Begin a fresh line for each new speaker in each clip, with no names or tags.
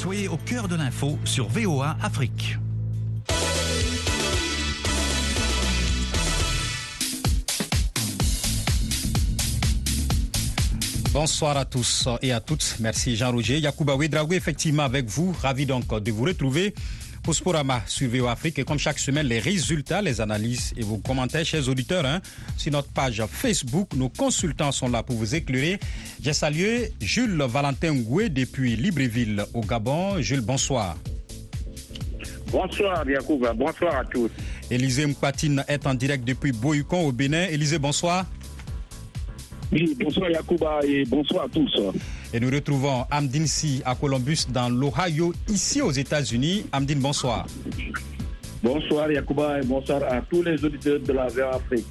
Soyez au cœur de l'info sur VOA Afrique.
Bonsoir à tous et à toutes. Merci Jean-Roger. Yacouba Ouedraoui, effectivement avec vous. Ravi donc de vous retrouver pour Sporama sur VO Afrique. Et comme chaque semaine, les résultats, les analyses et vos commentaires, chers auditeurs, hein, sur notre page Facebook. Nos consultants sont là pour vous éclairer. J'ai salué Jules Valentin Goué depuis Libreville au Gabon. Jules, bonsoir.
Bonsoir Yacouba, bonsoir à tous.
Élisée Mpatine est en direct depuis Boyukon au Bénin. Élisée, bonsoir.
Oui, bonsoir Yacouba et bonsoir à tous.
Et nous retrouvons Amdine Si à Columbus dans l'Ohio, ici aux États-Unis. Amdine, bonsoir.
Bonsoir Yacouba et bonsoir à tous les auditeurs de la Afrique.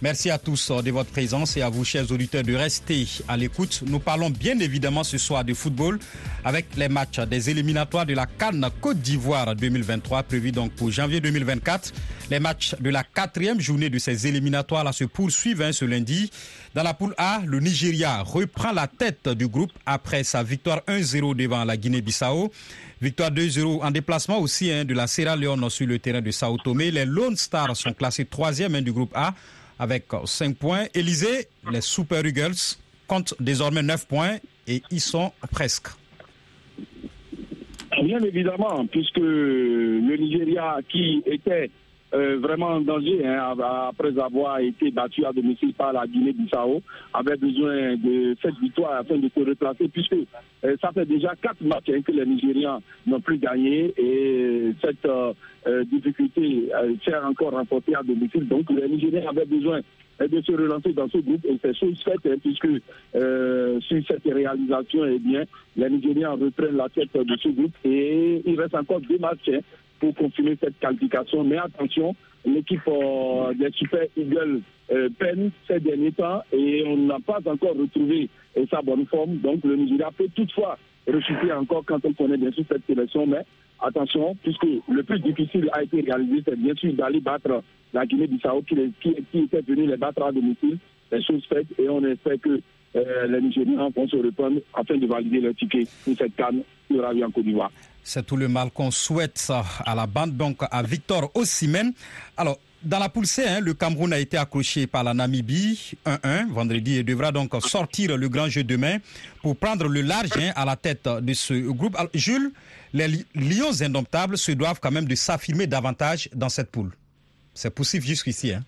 Merci à tous de votre présence et à vous, chers auditeurs, de rester à l'écoute. Nous parlons bien évidemment ce soir de football avec les matchs des éliminatoires de la Cannes Côte d'Ivoire 2023 prévus donc pour janvier 2024. Les matchs de la quatrième journée de ces éliminatoires là se poursuivent hein, ce lundi. Dans la poule A, le Nigeria reprend la tête du groupe après sa victoire 1-0 devant la Guinée-Bissau. Victoire 2-0 en déplacement aussi hein, de la Sierra Leone sur le terrain de Sao Tomé. Les Lone Stars sont classés troisième hein, du groupe A avec 5 points. Élysée, les Super Eagles comptent désormais 9 points et ils sont presque.
Bien évidemment, puisque le Nigeria qui était euh, vraiment en danger hein, après avoir été battu à domicile par la Guinée-Bissau, avait besoin de cette victoire afin de se replacer, puisque euh, ça fait déjà quatre matchs hein, que les Nigérians n'ont plus gagné et cette euh, difficulté s'est encore remportée à domicile. Donc les Nigériens avaient besoin de se relancer dans ce groupe et c'est chose faite hein, puisque sur cette réalisation, eh bien, les Nigériens reprennent la tête de ce groupe et il reste encore deux matchs pour continuer cette qualification. Mais attention, l'équipe euh, des Super Eagles euh, peine ces derniers temps et on n'a pas encore retrouvé euh, sa bonne forme. Donc le Nigeria peut toutefois rechuter encore quand on connaît bien sûr cette sélection. Mais attention, puisque le plus difficile a été réalisé, c'est bien sûr d'aller battre la Guinée-Bissau qui, qui, qui, était venue les battre à domicile. Les choses faites et on espère que les Nigériens vont se reprendre afin de valider leur ticket pour cette canne qui aura lieu en Côte d'Ivoire.
C'est tout le mal qu'on souhaite à la bande, donc à Victor Osimhen. Alors, dans la poule hein, le Cameroun a été accroché par la Namibie 1-1 vendredi et devra donc sortir le grand jeu demain pour prendre le large hein, à la tête de ce groupe. Jules, les Lions indomptables se doivent quand même de s'affirmer davantage dans cette poule. C'est possible jusqu'ici. Hein.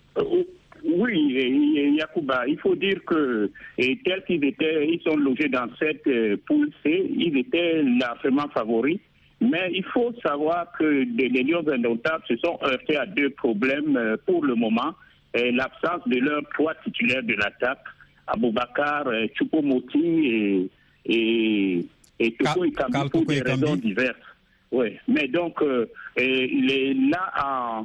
Oui, Yacouba, il faut dire que tels qu'ils étaient, ils sont logés dans cette poule C, ils étaient largement favoris. Mais il faut savoir que les Lions indomptables se sont heurtés à deux problèmes pour le moment. L'absence de leur poids titulaire de l'attaque, Aboubakar, Choupo-Moti et, et, et Toko Ikambi pour des raisons diverses. Oui, mais donc les, là,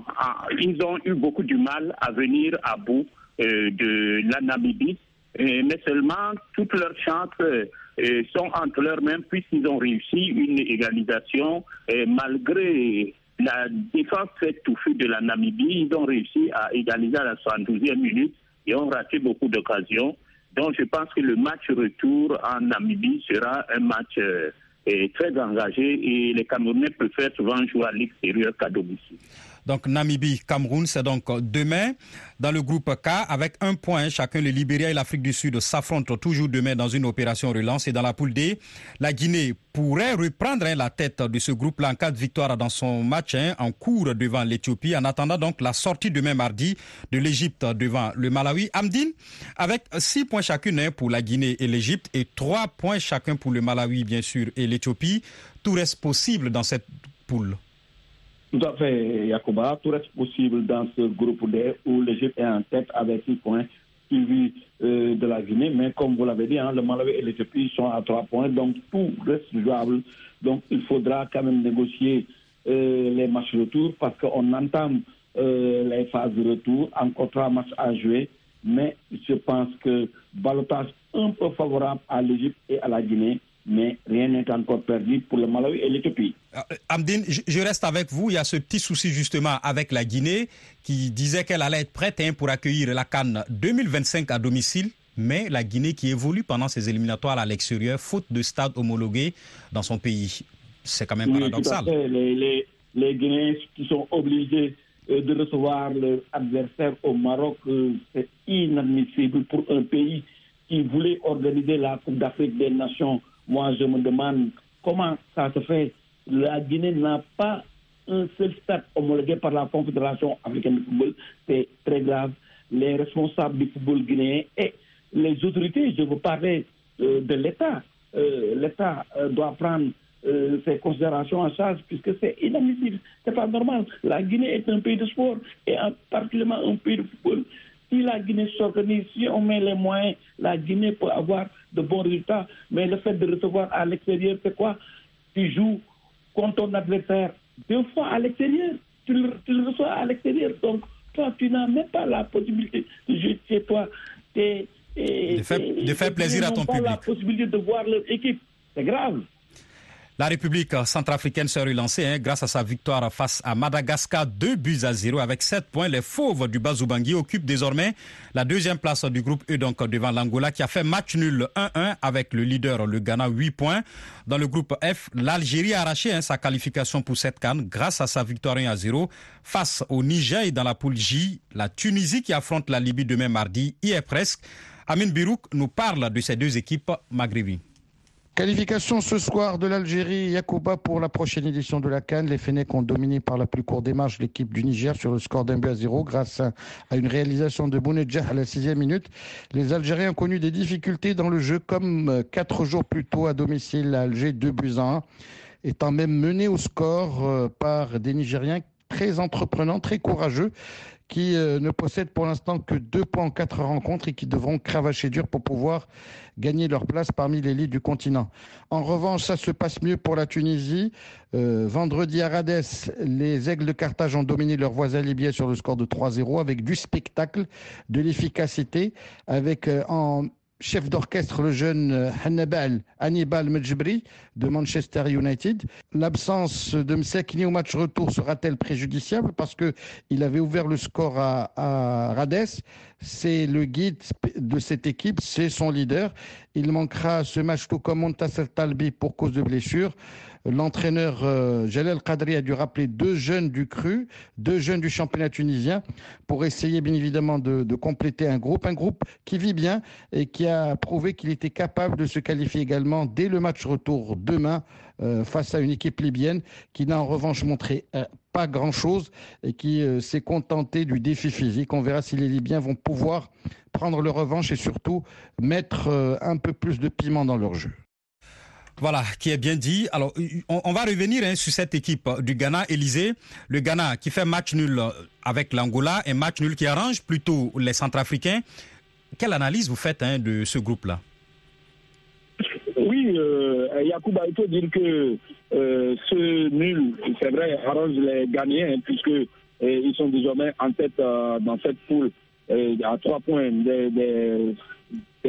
ils ont eu beaucoup du mal à venir à bout de la Namibie, mais seulement toutes leurs chances sont entre leurs mains puisqu'ils ont réussi une égalisation malgré la défense faite touffue de la Namibie. Ils ont réussi à égaliser à la 72e minute et ont raté beaucoup d'occasions. Donc je pense que le match retour en Namibie sera un match très engagé et les Camerounais préfèrent souvent jouer à l'extérieur qu'à domicile.
Donc Namibie, Cameroun, c'est donc demain. Dans le groupe K, avec un point chacun, le Libéria et l'Afrique du Sud s'affrontent toujours demain dans une opération relance. Et dans la poule D, la Guinée pourrait reprendre la tête de ce groupe-là en cas de victoire dans son match en cours devant l'Éthiopie. En attendant donc la sortie demain mardi de l'Égypte devant le Malawi. Amdine, avec six points chacune pour la Guinée et l'Égypte et trois points chacun pour le Malawi, bien sûr, et l'Éthiopie. Tout reste possible dans cette poule.
Tout à fait, Yacouba. Tout reste possible dans ce groupe D où l'Égypte est en tête avec 6 points suivi euh, de la Guinée. Mais comme vous l'avez dit, hein, le Malawi et l'Éthiopie sont à 3 points. Donc tout reste jouable. Donc il faudra quand même négocier euh, les matchs retour parce qu'on entame euh, les phases de retour. Encore trois matchs à jouer. Mais je pense que balotage un peu favorable à l'Égypte et à la Guinée mais rien n'est encore perdu pour le Malawi et l'Éthiopie.
Amdine, je reste avec vous. Il y a ce petit souci justement avec la Guinée qui disait qu'elle allait être prête hein, pour accueillir la Cannes 2025 à domicile. Mais la Guinée qui évolue pendant ses éliminatoires à l'extérieur, faute de stade homologué dans son pays. C'est quand même paradoxal.
Les, les, les, Guinéens qui sont obligés euh, de recevoir leur adversaire au Maroc, euh, c'est inadmissible pour un pays qui voulait organiser la Coupe d'Afrique des Nations. Moi, je me demande comment ça se fait. La Guinée n'a pas un seul stade homologué par la Confédération africaine de football. C'est très grave. Les responsables du football guinéen et les autorités, je veux parler euh, de l'État. L'État doit prendre ces considérations en charge puisque c'est inadmissible. C'est pas normal. La Guinée est un pays de sport et particulièrement un pays de football. Si la Guinée s'organise, si on met les moyens, la Guinée peut avoir de bons résultats. Mais le fait de recevoir à l'extérieur, c'est quoi? Tu joues contre ton adversaire deux fois à l'extérieur. Tu le, reçois à l'extérieur. Donc, toi, tu n'as même pas la possibilité de jouer chez toi.
de faire, de faire plaisir à ton public.
pas la possibilité de voir leur équipe. C'est grave.
La République centrafricaine s'est relancée hein, grâce à sa victoire face à Madagascar, 2 buts à 0 avec 7 points. Les fauves du Bazoubangi occupent désormais la deuxième place du groupe E donc devant l'Angola qui a fait match nul 1-1 avec le leader le Ghana 8 points. Dans le groupe F, l'Algérie a arraché hein, sa qualification pour cette canne grâce à sa victoire 1 à 0 face au Niger et dans la poule J, la Tunisie qui affronte la Libye demain mardi y est presque. Amin Birouk nous parle de ces deux équipes maghrébines.
Qualification ce soir de l'Algérie Yacouba pour la prochaine édition de la Cannes. Les Fennecs ont dominé par la plus courte démarche l'équipe du Niger sur le score d'un but à zéro grâce à une réalisation de Bounedjah à la sixième minute. Les Algériens ont connu des difficultés dans le jeu comme euh, quatre jours plus tôt à domicile à Alger, deux buts à un, étant même mené au score euh, par des Nigériens très entreprenants, très courageux qui euh, ne possèdent pour l'instant que deux points quatre rencontres et qui devront cravacher dur pour pouvoir gagner leur place parmi l'élite du continent. En revanche, ça se passe mieux pour la Tunisie. Euh, vendredi à Rades, les Aigles de Carthage ont dominé leurs voisins libyens sur le score de 3-0 avec du spectacle, de l'efficacité, avec euh, en chef d'orchestre le jeune euh, Hannibal, Hannibal de Manchester United. L'absence de Msekni au match retour sera-t-elle préjudiciable? Parce que il avait ouvert le score à, Rades. C'est le guide de cette équipe, c'est son leader. Il manquera ce match tout comme Montasser Talbi pour cause de blessure. L'entraîneur euh, Jalel Kadri a dû rappeler deux jeunes du cru, deux jeunes du championnat tunisien, pour essayer bien évidemment de, compléter un groupe, un groupe qui vit bien et qui a prouvé qu'il était capable de se qualifier également dès le match retour demain euh, face à une équipe libyenne qui n'a en revanche montré euh, pas grand-chose et qui s'est contenté du défi physique. On verra si les Libyens vont pouvoir prendre leur revanche et surtout mettre un peu plus de piment dans leur jeu.
Voilà, qui est bien dit. Alors, on, va revenir hein, sur cette équipe du Ghana, Élysée. Le Ghana qui fait match nul avec l'Angola et match nul qui arrange plutôt les Centrafricains. Quelle analyse vous faites hein, de ce groupe-là?
Oui, euh, Yacouba, il faut dire que euh, ce nul, c'est vrai, arrange les Ghanéens hein, puisque euh, sont désormais en tête euh, dans cette poule à trois points des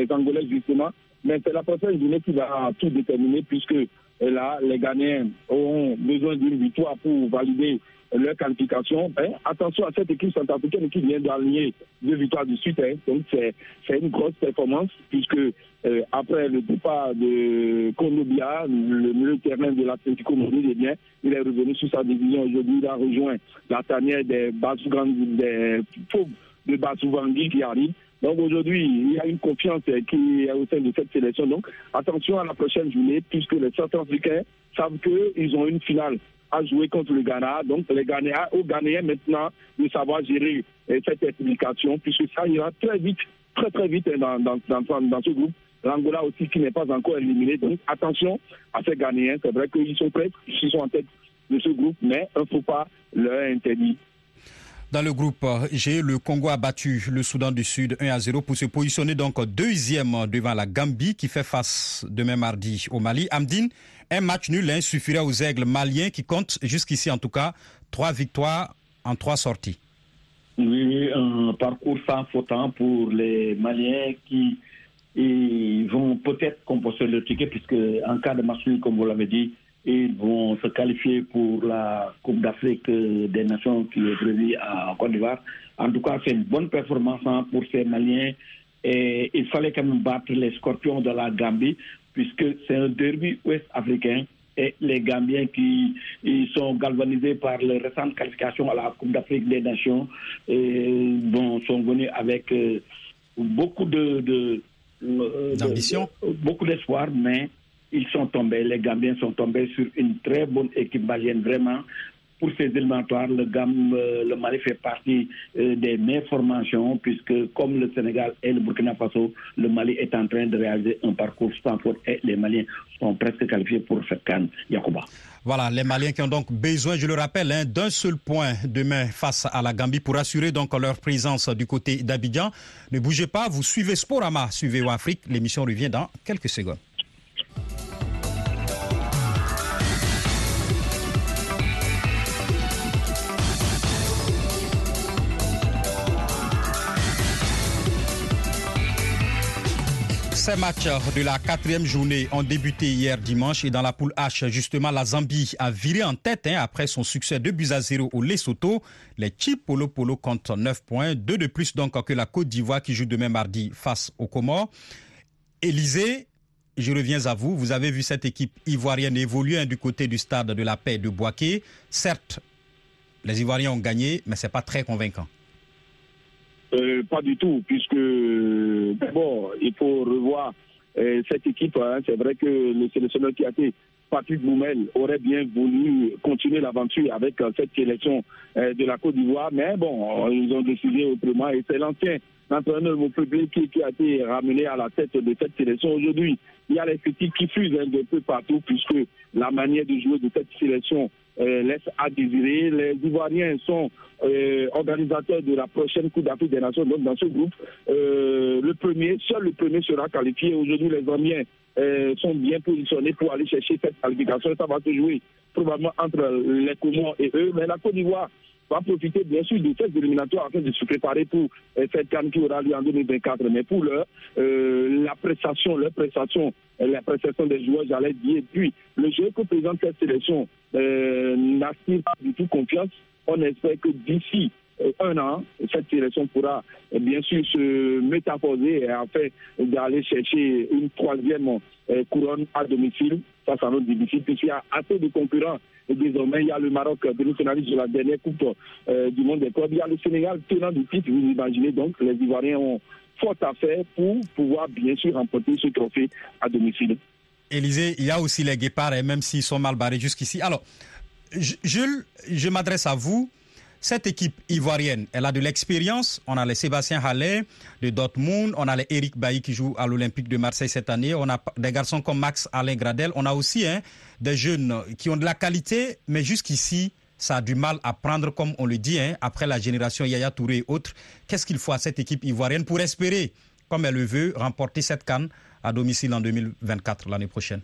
Angolais justement. Mais c'est la prochaine journée qui va tout déterminer puisque là, les Ghanéens auront besoin d'une victoire pour valider leur qualification. Hein. Attention à cette équipe centrafricaine qui vient d'aligner deux victoires de suite. Hein. Donc c'est une grosse performance puisque euh, après le départ de Konobia, le milieu terrain de l'Atlético Madrid, eh bien, il est revenu sur sa division. Aujourd'hui, il a rejoint la tanière des Basougan, des pauvres de qui arrive. Donc aujourd'hui, il y a une confiance qui est au sein de cette sélection. Donc attention à la prochaine journée, puisque les Centrafricains savent qu'ils ont une finale à jouer contre le Ghana. Donc les Ghanéens, aux Ghanéens maintenant de savoir gérer euh, cette implication, puisque ça ira très vite, très très vite hein, dans, dans, ce groupe. L'Angola aussi qui n'est pas encore éliminé. Donc attention à ces Ghanéens. C'est vrai qu'ils sont prêts, ils sont en tête de ce groupe, mais il ne faut pas leur interdire
dans le groupe G, le Congo a battu le Soudan du Sud 1 à 0 pour se positionner donc deuxième devant la Gambie qui fait face demain mardi au Mali. Amdine, un match nul hein, suffirait aux aigles maliens qui comptent jusqu'ici en tout cas trois victoires en trois sorties.
Oui, un parcours sans faute hein, pour les Maliens qui vont peut-être composer le ticket puisque en cas de match nul, comme vous l'avez dit, ils vont se qualifier pour la Coupe d'Afrique des Nations qui est prévue à Côte d'Ivoire. En tout cas, c'est une bonne performance hein, pour ces Maliens. Et il fallait quand même battre les Scorpions de la Gambie, puisque c'est un derby ouest-africain. et les Gambiens qui ils sont galvanisés par les récentes qualifications à la Coupe d'Afrique des Nations et, bon, sont venus avec euh, beaucoup de, de, euh,
d'ambition,
beaucoup d'espoir, mais ils sont tombés, les Gambiens sont tombés sur une très bonne équipe malienne, vraiment. Pour ces éliminatoires, le, euh, le Mali fait partie euh, des meilleures formations, puisque comme le Sénégal et le Burkina Faso, le Mali est en train de réaliser un parcours sans faute et les Maliens sont presque qualifiés pour cette canne. Yacouba.
Voilà, les Maliens qui ont donc besoin, je le rappelle, hein, d'un seul point demain face à la Gambie pour assurer donc leur présence du côté d'Abidjan. Ne bougez pas, vous suivez Sporama, suivez Afrique. L'émission revient dans quelques secondes. Ces matchs de la quatrième journée ont débuté hier dimanche et dans la poule H, justement, la Zambie a viré en tête hein, après son succès de buts à 0 au Lesotho. Les Chipolo Polo comptent 9 points, deux de plus donc que la Côte d'Ivoire qui joue demain mardi face aux Comores. Élysée, je reviens à vous. Vous avez vu cette équipe ivoirienne évoluer hein, du côté du stade de la paix de Boaké. Certes, les Ivoiriens ont gagné, mais ce n'est pas très convaincant.
Euh, pas du tout, puisque d'abord, il faut revoir euh, cette équipe. Hein. C'est vrai que le sélectionneur qui a été Patrick Boumel aurait bien voulu continuer l'aventure avec euh, cette sélection euh, de la Côte d'Ivoire, mais bon, ils ont décidé autrement et c'est l'ancien entraîneur au public qui, qui, a été ramené à la tête de cette sélection aujourd'hui. Il y a les critiques qui fusent un peu partout puisque la manière de jouer de cette sélection euh, laisse à désirer. Les Ivoiriens sont euh, organisateurs de la prochaine Coupe d'Afrique des Nations. Donc dans ce groupe, euh, le premier, seul le premier sera qualifié. Aujourd'hui, les Zambiens sont bien positionnés pour aller chercher cette qualification. Ça va se jouer probablement entre les Comores et eux. Mais la Côte d'Ivoire va profiter bien sûr de cette éliminatoire afin de se préparer pour cette canne qui aura lieu en 2024. Mais pour l'heure, euh, la prestation, leur prestation, la prestation des joueurs, j'allais dire, puis le jeu que présente cette sélection euh, n'aspire pas du tout confiance. On espère que d'ici un an, cette sélection pourra bien sûr se métamorphoser afin d'aller chercher une troisième couronne à domicile. Ça, ça va difficile puisqu'il y a assez de concurrents. Et désormais, il y a le Maroc, demi-finaliste de la dernière Coupe euh, du monde des clubs. Il y a le Sénégal, tenant du titre, vous imaginez. Donc, les Ivoiriens ont fort à faire pour pouvoir bien sûr remporter ce trophée à domicile.
Élisée, il y a aussi les guépards, et même s'ils sont mal barrés jusqu'ici. Alors, Jules, je m'adresse à vous. Cette équipe ivoirienne, elle a de l'expérience. On a les Sébastien Haller de Dortmund, on a les Eric Bailly qui joue à l'Olympique de Marseille cette année, on a des garçons comme Max Alain Gradel, on a aussi hein, des jeunes qui ont de la qualité, mais jusqu'ici, ça a du mal à prendre, comme on le dit, hein, après la génération Yaya Touré et autres. Qu'est-ce qu'il faut à cette équipe ivoirienne pour espérer, comme elle le veut, remporter cette canne à domicile en 2024, l'année prochaine?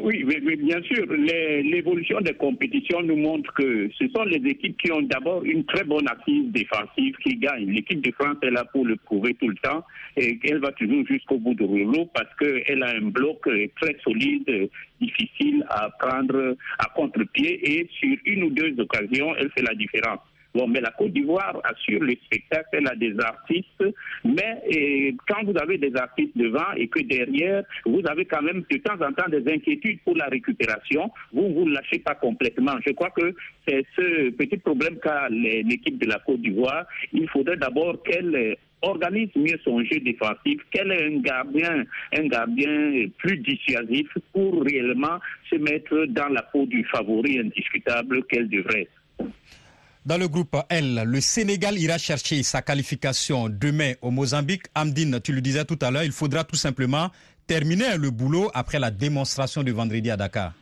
Oui, mais, bien sûr, l'évolution des compétitions nous montre que ce sont les équipes qui ont d'abord une très bonne assise défensive qui gagnent. L'équipe de France est là pour le prouver tout le temps et elle va toujours jusqu'au bout du rouleau parce qu'elle a un bloc très solide, difficile à prendre à contre-pied et sur une ou deux occasions, elle fait la différence. Bon, mais la Côte d'Ivoire assure le spectacle, elle a des artistes, mais quand vous avez des artistes devant et que derrière, vous avez quand même de temps en temps des inquiétudes pour la récupération, vous ne vous lâchez pas complètement. Je crois que c'est ce petit problème qu'a l'équipe de la Côte d'Ivoire. Il faudrait d'abord qu'elle organise mieux son jeu défensif, qu'elle ait un gardien, un gardien plus dissuasif pour réellement se mettre dans la peau du favori indiscutable qu'elle devrait.
Dans le groupe L, le Sénégal ira chercher sa qualification demain au Mozambique. Amdine, tu le disais tout à l'heure, il faudra tout simplement terminer le boulot après la démonstration de vendredi à Dakar.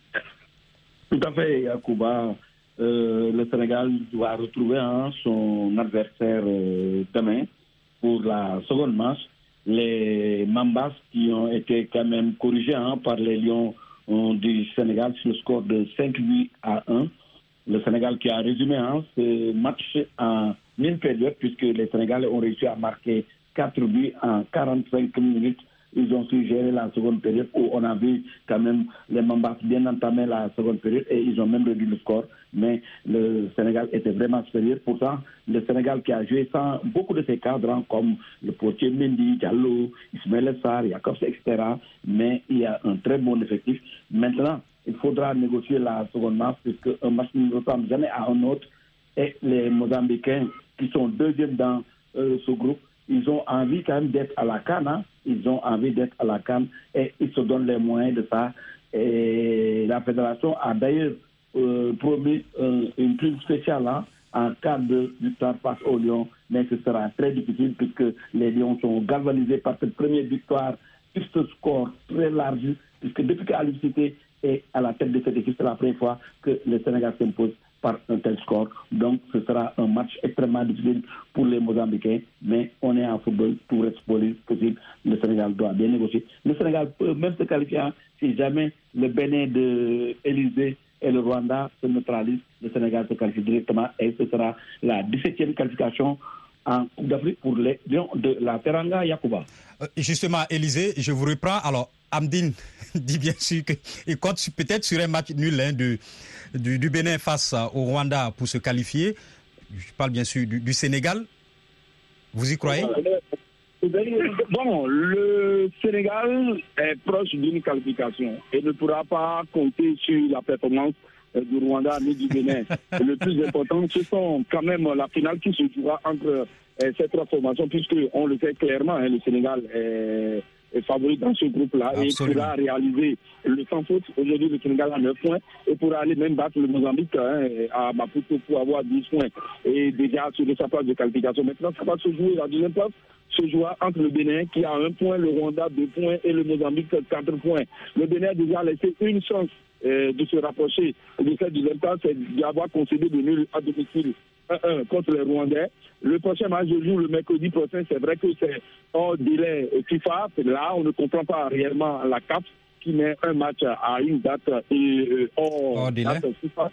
Tout à fait, Yacouba. Euh, le Sénégal doit retrouver hein, son adversaire euh, demain pour la seconde match. Les Mambas qui ont été quand même corrigés hein, par les Lions du Sénégal sur le score de 5 buts à 1 le Sénégal qui a résumé hein, ce match en une période, puisque les Sénégalais ont réussi à marquer 4 buts en 45 minutes ils ont su gérer la seconde période où on a vu quand même les Mambas bien entamer la seconde période et ils ont même réduit le score. Mais le Sénégal était vraiment supérieur. Pourtant, le Sénégal qui a joué sans beaucoup de ses cadres, hein, comme le portier Mendy, Diallo, Ismaël Essar, Jakobs, etc. Mais il y a un très bon effectif. Maintenant, il faudra négocier la seconde match puisque un match ne ressemble jamais à un autre. Et les Mozambicains qui sont deuxièmes dans euh, ce groupe, ils ont envie quand même d'être à la canne. Hein. Ils ont envie d'être à la canne et ils se donnent les moyens de ça. Et la fédération a d'ailleurs euh, promis euh, une prime spéciale hein, en cas de victoire face aux Lions, mais ce sera très difficile puisque les Lions sont galvanisés par cette première victoire sur ce score très large, puisque depuis qu'Alif Cité est à la tête de cette équipe, c'est la première fois que le Sénégal s'impose par un tel score. Donc ce sera un match extrêmement difficile pour les Mozambicains, mais on est en football, tout reste possible. Le Sénégal doit bien négocier. Le Sénégal peut même se qualifier si jamais le Bénin de Élysée et le Rwanda se neutralisent. Le Sénégal se qualifie directement et ce sera la 17e qualification en Coupe d'Afrique pour les Lions de la Teranga Yakuba.
justement, Élysée, je vous reprends. Alors, Amdine dit bien sûr qu'il compte peut-être sur un match nul hein, du, du, Bénin face au Rwanda pour se qualifier. Je parle bien sûr du, du Sénégal. Vous y croyez?
Bon, le Sénégal est proche d'une qualification et ne pourra pas compter sur la performance du Rwanda ni du Bénin. le plus important, ce sont quand même la finale qui se jouera entre ces trois formations, puisque on le sait clairement, hein, le Sénégal est, est, favori dans ce groupe-là et pourra réaliser le sans faute. Aujourd'hui, le Sénégal a 9 points et pourra aller même battre le Mozambique hein, à Maputo pour avoir 10 points et déjà sur sa place de qualification. Maintenant, ça va se jouer la deuxième place se jouera entre le Bénin qui a un point, le Rwanda deux points et le Mozambique quatre points. Le Bénin a déjà laissé une chance euh, de se rapprocher de cette deuxième place, c'est d'avoir concédé de nul à domicile 1-1 contre les Rwandais. Le prochain match se joue le mercredi prochain. C'est vrai que c'est hors délai FIFA. Là, on ne comprend pas réellement la CAF qui met un match à une date et euh, hors,
hors délai.
date FIFA.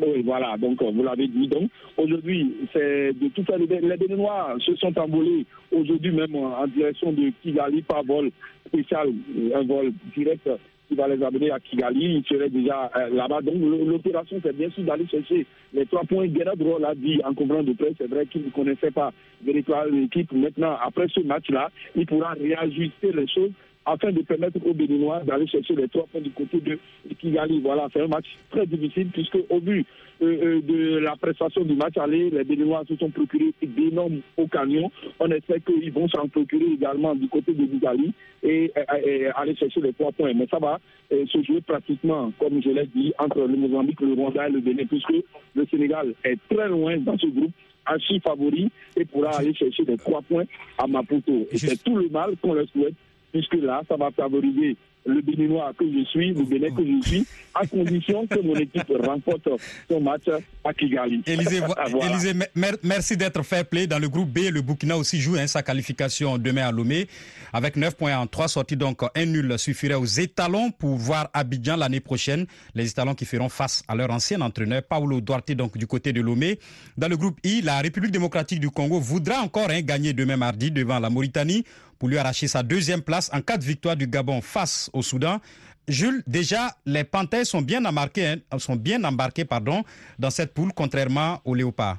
Oui, voilà, donc vous l'avez dit. Donc aujourd'hui, c'est de tout faire. Les Béninois se sont envolés aujourd'hui même en direction de Kigali par vol spécial, un vol direct qui va les amener à Kigali. Ils seraient déjà euh, là-bas. Donc l'opération, c'est bien sûr d'aller chercher les trois points. Guerrero l'a dit en conférence de presse. C'est vrai qu'il ne connaissait pas véritablement l'équipe. Maintenant, après ce match-là, il pourra réajuster les choses afin de permettre aux Béninois d'aller chercher les trois points du côté de Kigali. Voilà, c'est un match très difficile puisque au vu euh, de la prestation du match aller, les Béninois se sont procurés d'énormes au camion. On espère qu'ils vont s'en procurer également du côté de Kigali et, et, et, aller chercher les trois points. Mais ça va euh, se jouer pratiquement, comme je l'ai dit, entre le Mozambique, le Rwanda et le Bénin puisque le Sénégal est très loin dans ce groupe archi favori et pourra aller chercher les trois points à Maputo. Et c'est tout le mal qu'on leur souhaite puisque là, ça va favoriser le Béninois que je suis, le Bénin que je suis, à condition que mon équipe remporte son match à Kigali.
Élisée, voilà. Élisée mer merci d'être fair play. Dans le groupe B, le Burkina aussi joue hein, sa qualification demain à Lomé. Avec 9 points en 3 sorties, donc un nul suffirait aux étalons pour voir Abidjan l'année prochaine. Les étalons qui feront face à leur ancien entraîneur, Paulo Duarte, donc du côté de Lomé. Dans le groupe I, la République démocratique du Congo voudra encore hein, gagner demain mardi devant la Mauritanie pour lui arracher sa deuxième place en cas de victoire du Gabon face au Soudan. Jules, déjà, les Panthères sont bien embarqués, hein, dans cette poule, contrairement aux Léopards.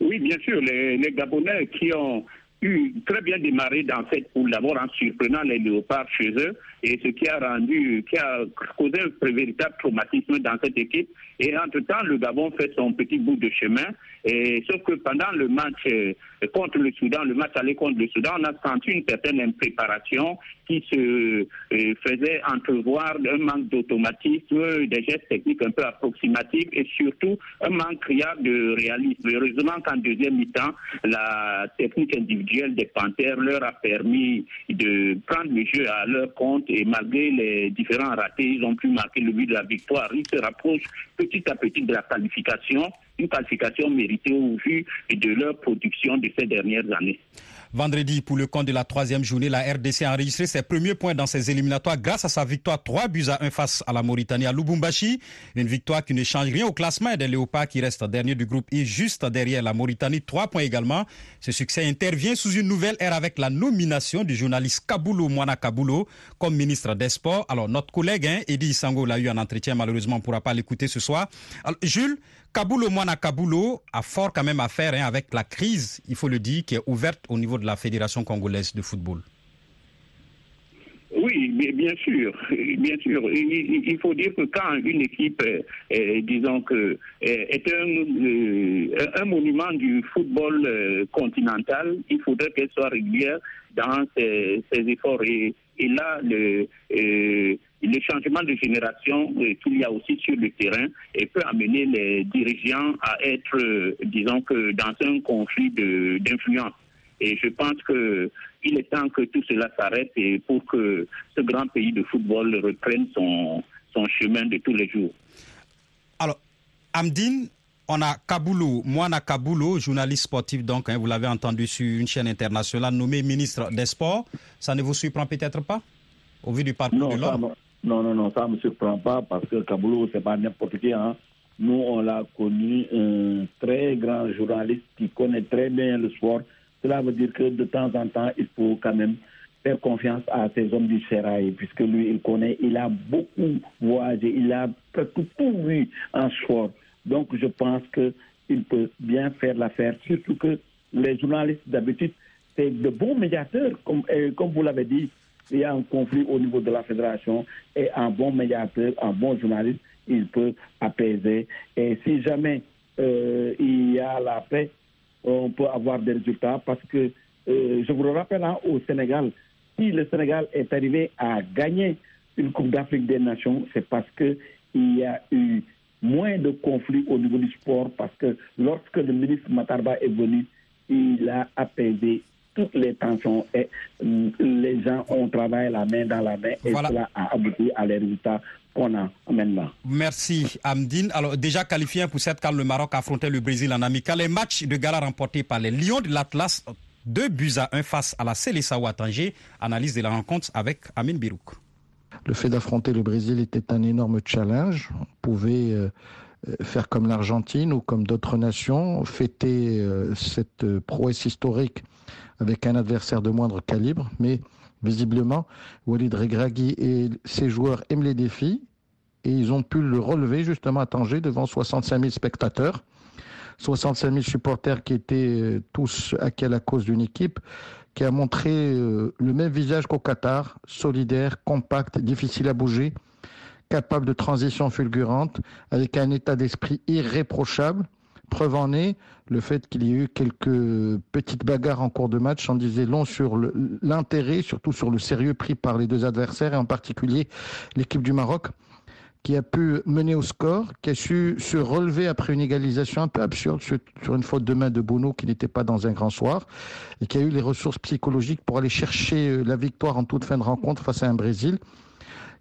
Oui, bien sûr, les, les Gabonais qui ont eu très bien démarré dans cette poule, d'abord en surprenant les léopards chez eux, et ce qui a rendu, qui a causé un véritable traumatisme dans cette équipe. Et entre-temps, le Gabon fait son petit bout de chemin, et sauf que pendant le match contre le Soudan, le match aller contre le Soudan, on a senti une certaine impréparation qui se euh, faisait entrevoir un manque d'automatisme, des gestes techniques un peu approximatifs et surtout un manque criard de réalisme. Heureusement qu'en deuxième mi-temps, la technique individuelle des Panthères leur a permis de prendre le jeu à leur compte et malgré les différents ratés, ils ont pu marquer le but de la victoire. Ils se rapprochent petit à petit de la qualification, une qualification méritée au vu de leur production de ces dernières années.
Vendredi, pour le compte de la troisième journée, la RDC a enregistré ses premiers points dans ses éliminatoires grâce à sa victoire 3 buts à 1 face à la Mauritanie à Lubumbashi. Une victoire qui ne change rien au classement des Léopards qui reste dernier du groupe I juste derrière la Mauritanie. Trois points également. Ce succès intervient sous une nouvelle ère avec la nomination du journaliste Kabulo Mwana Kabulo comme ministre des Sports. Alors, notre collègue, hein, Eddie Sango, l'a eu en entretien. Malheureusement, on ne pourra pas l'écouter ce soir. Jules, Kabulo Mwana Kabulo a fort quand même à faire hein, avec la crise, il faut le dire, qui est ouverte au niveau de la Fédération congolaise de football.
Oui, bien sûr, bien sûr. Il, faut dire que quand une équipe, disons que, est un, monument du football continental, il faudrait qu'elle soit régulière dans ses, efforts. Et, là, le, changement de génération qu'il y a aussi sur le terrain peut amener les dirigeants à être, disons que, dans un conflit d'influence. Et je pense qu'il est temps que tout cela s'arrête et pour que ce grand pays de football reprenne son, son chemin de tous les jours.
Alors, Amdine, on a Kaboulou, Moana Kaboulou, journaliste sportif, donc, hein, vous l'avez entendu sur une chaîne internationale, nommé ministre des Sports. Ça ne vous surprend peut-être pas, au vu du parcours de l'homme?
Non, non, non, ça ne me surprend pas, parce que Kaboulou, ce n'est pas n'importe qui. Hein. Nous, on l'a connu, un très grand journaliste qui connaît très bien le sport cela veut dire que de temps en temps, il faut quand même faire confiance à ces hommes du Serail, puisque lui, il connaît, il a beaucoup voyagé, il a presque tout vu en sport. Donc, je pense qu'il peut bien faire l'affaire, surtout que les journalistes, d'habitude, c'est de bons médiateurs, comme, comme vous l'avez dit, il y a un conflit au niveau de la fédération et un bon médiateur, un bon journaliste, il peut apaiser. Et si jamais euh, il y a la paix, on peut avoir des résultats parce que, euh, je vous le rappelle, hein, au Sénégal, si le Sénégal est arrivé à gagner une Coupe d'Afrique des Nations, c'est parce qu'il y a eu moins de conflits au niveau du sport, parce que lorsque le ministre Matarba est venu, il a apaisé toutes les tensions et mm, les gens ont travaillé la main dans la main et cela a abouti à les résultats qu'on a maintenant.
Merci Amdine. Alors déjà qualifié pour cette carte, le Maroc a affronté le Brésil en amical. Les matchs de gala remportés par les Lions de l'Atlas, deux buts à un face à la Célessawa Tanger. Analyse de la rencontre avec Amin Birouk.
Le fait d'affronter le Brésil était un énorme challenge. On pouvait euh, faire comme l'Argentine ou comme d'autres nations, fêter euh, cette euh, prouesse historique avec un adversaire de moindre calibre, mais visiblement, Walid Regragui et ses joueurs aiment les défis et ils ont pu le relever justement à Tanger devant 65 000 spectateurs. 65 000 supporters qui étaient euh, tous acquis à la cause d'une équipe qui a montré le même visage qu'au Qatar, solidaire, compact, difficile à bouger, capable de transition fulgurante, avec un état d'esprit irréprochable. Preuve en est le fait qu'il y ait eu quelques petites bagarres en cours de match, en disait long sur l'intérêt, surtout sur le sérieux pris par les deux adversaires, et en particulier l'équipe du Maroc, qui a pu mener au score, qui a su se relever après une égalisation un peu absurde sur, une faute de main de Bono qui n'était pas dans un grand soir, et qui a eu les ressources psychologiques pour aller chercher euh, la victoire en toute fin de rencontre face à un Brésil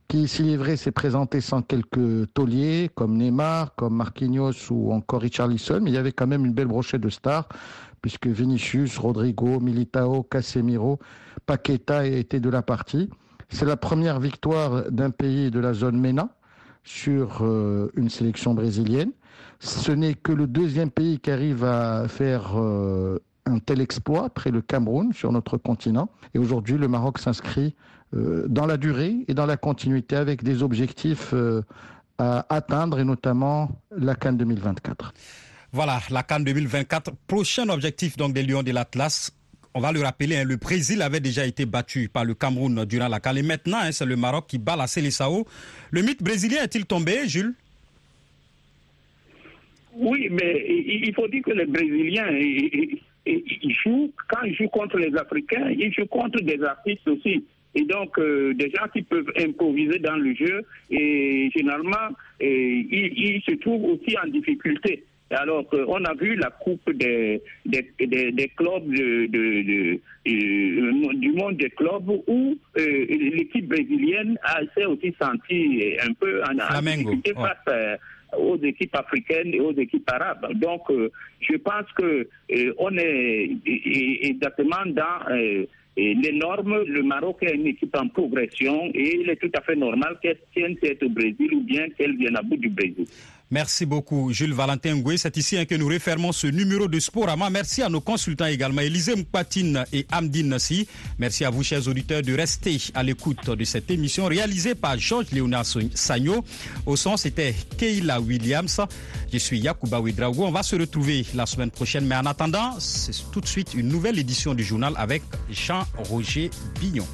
qui, s'il est vrai, s'est présenté sans quelques tauliers, comme Neymar, comme Marquinhos ou encore Richarlison, mais il y avait quand même une belle brochette de stars, puisque Vinicius, Rodrigo, Militao, Casemiro, Paqueta étaient de la partie. C'est la première victoire d'un pays de la zone MENA sur euh, une sélection brésilienne. Ce n'est que le deuxième pays qui arrive à faire euh, un tel exploit après le Cameroun sur notre continent. Et aujourd'hui, le Maroc s'inscrit euh, dans la durée et dans la continuité avec des objectifs euh, à atteindre et notamment la Cannes 2024.
Voilà, la Cannes 2024. Prochain objectif donc des Lions de l'Atlas. On va le rappeler, hein, le Brésil avait déjà été battu par le Cameroun durant la Cannes. Et maintenant, hein, c'est le Maroc qui bat la Célessao. Le mythe brésilien est-il tombé, Jules?
Oui, mais il faut dire que les Brésiliens, ils jouent, quand ils jouent contre les Africains, ils jouent contre des artistes aussi et donc euh, des gens qui peuvent improviser dans le jeu et généralement ils, se trouvent aussi en difficulté. Alors on a vu la coupe des, des, des, clubs de, de, euh, du monde des clubs où euh, l'équipe brésilienne s'est aussi sentie un peu en, difficulté face aux équipes africaines et aux équipes arabes. Donc, je pense que on est exactement dans les normes. Le Maroc est une équipe en progression et il est tout à fait normal qu'elle tienne tête au Brésil ou bien qu'elle vienne à bout du Brésil.
Merci beaucoup, Jules Valentin Ngoué. C'est ici hein, que nous refermons ce numéro de Sporama. Merci à nos consultants également, Élisée Mpatine et Amdine Nassi. Merci à vous, chers auditeurs, de rester à l'écoute de cette émission réalisée par Georges Léonard Sagno. Au son, c'était Keila Williams. Je suis Yacouba Ouidraogo. On va se retrouver la semaine prochaine. Mais en attendant, c'est tout de suite une nouvelle édition du journal avec Jean-Roger Bignon.